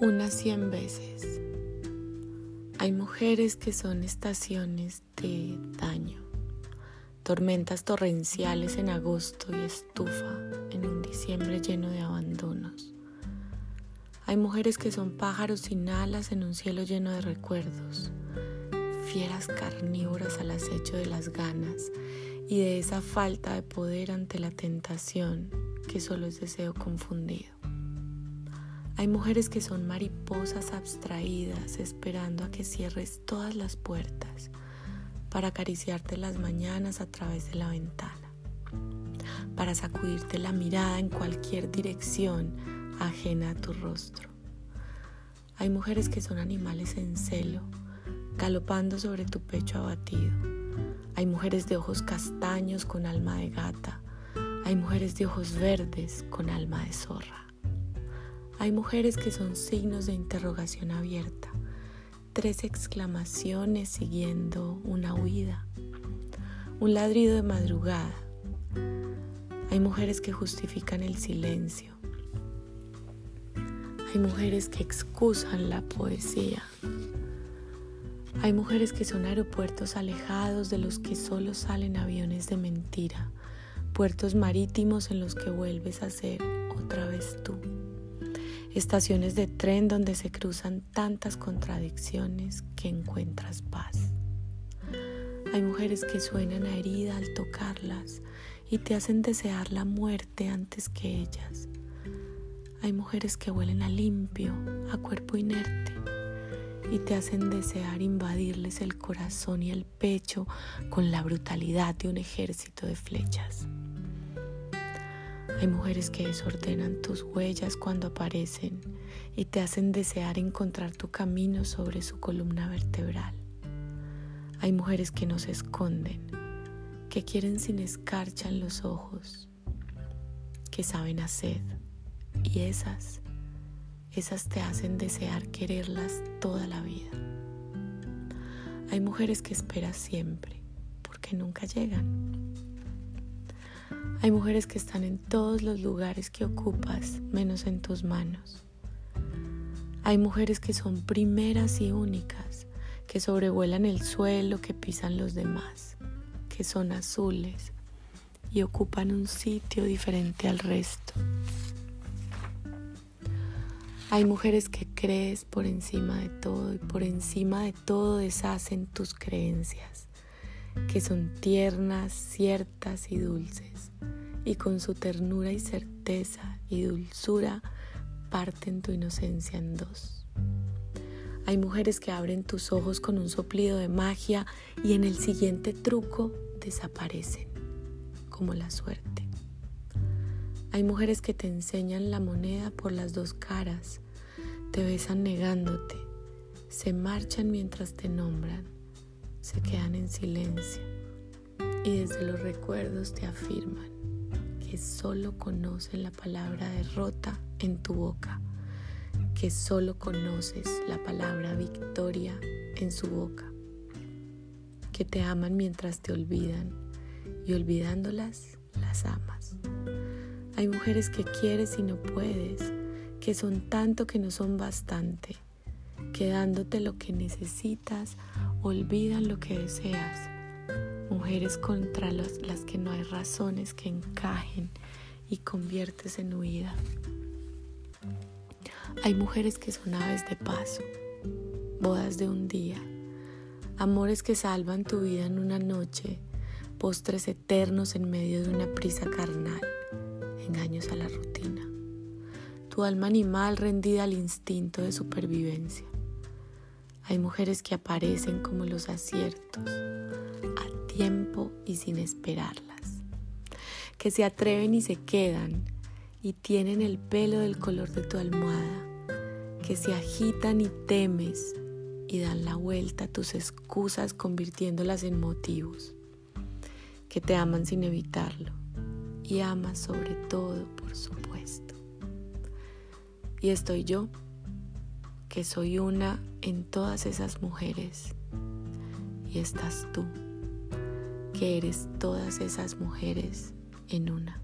unas cien veces. Hay mujeres que son estaciones de daño, tormentas torrenciales en agosto y estufa en un diciembre lleno de abandonos. Hay mujeres que son pájaros sin alas en un cielo lleno de recuerdos, fieras carnívoras al acecho de las ganas y de esa falta de poder ante la tentación que solo es deseo confundido. Hay mujeres que son mariposas abstraídas esperando a que cierres todas las puertas para acariciarte las mañanas a través de la ventana, para sacudirte la mirada en cualquier dirección ajena a tu rostro. Hay mujeres que son animales en celo, galopando sobre tu pecho abatido. Hay mujeres de ojos castaños con alma de gata. Hay mujeres de ojos verdes con alma de zorra. Hay mujeres que son signos de interrogación abierta, tres exclamaciones siguiendo una huida, un ladrido de madrugada. Hay mujeres que justifican el silencio. Hay mujeres que excusan la poesía. Hay mujeres que son aeropuertos alejados de los que solo salen aviones de mentira, puertos marítimos en los que vuelves a ser otra vez tú estaciones de tren donde se cruzan tantas contradicciones que encuentras paz. Hay mujeres que suenan a herida al tocarlas y te hacen desear la muerte antes que ellas. Hay mujeres que huelen a limpio, a cuerpo inerte y te hacen desear invadirles el corazón y el pecho con la brutalidad de un ejército de flechas. Hay mujeres que desordenan tus huellas cuando aparecen y te hacen desear encontrar tu camino sobre su columna vertebral. Hay mujeres que no se esconden, que quieren sin escarcha en los ojos, que saben hacer y esas, esas te hacen desear quererlas toda la vida. Hay mujeres que esperas siempre porque nunca llegan hay mujeres que están en todos los lugares que ocupas, menos en tus manos. Hay mujeres que son primeras y únicas, que sobrevuelan el suelo que pisan los demás, que son azules y ocupan un sitio diferente al resto. Hay mujeres que crees por encima de todo y por encima de todo deshacen tus creencias que son tiernas, ciertas y dulces, y con su ternura y certeza y dulzura parten tu inocencia en dos. Hay mujeres que abren tus ojos con un soplido de magia y en el siguiente truco desaparecen, como la suerte. Hay mujeres que te enseñan la moneda por las dos caras, te besan negándote, se marchan mientras te nombran se quedan en silencio y desde los recuerdos te afirman que solo conocen la palabra derrota en tu boca, que solo conoces la palabra victoria en su boca, que te aman mientras te olvidan y olvidándolas las amas. Hay mujeres que quieres y no puedes, que son tanto que no son bastante, que dándote lo que necesitas olvidan lo que deseas. Mujeres contra las, las que no hay razones que encajen y conviertes en huida. Hay mujeres que son aves de paso, bodas de un día, amores que salvan tu vida en una noche, postres eternos en medio de una prisa carnal, engaños a la rutina, tu alma animal rendida al instinto de supervivencia. Hay mujeres que aparecen como los aciertos, a tiempo y sin esperarlas, que se atreven y se quedan y tienen el pelo del color de tu almohada, que se agitan y temes y dan la vuelta a tus excusas convirtiéndolas en motivos, que te aman sin evitarlo y amas sobre todo, por supuesto. Y estoy yo que soy una en todas esas mujeres y estás tú, que eres todas esas mujeres en una.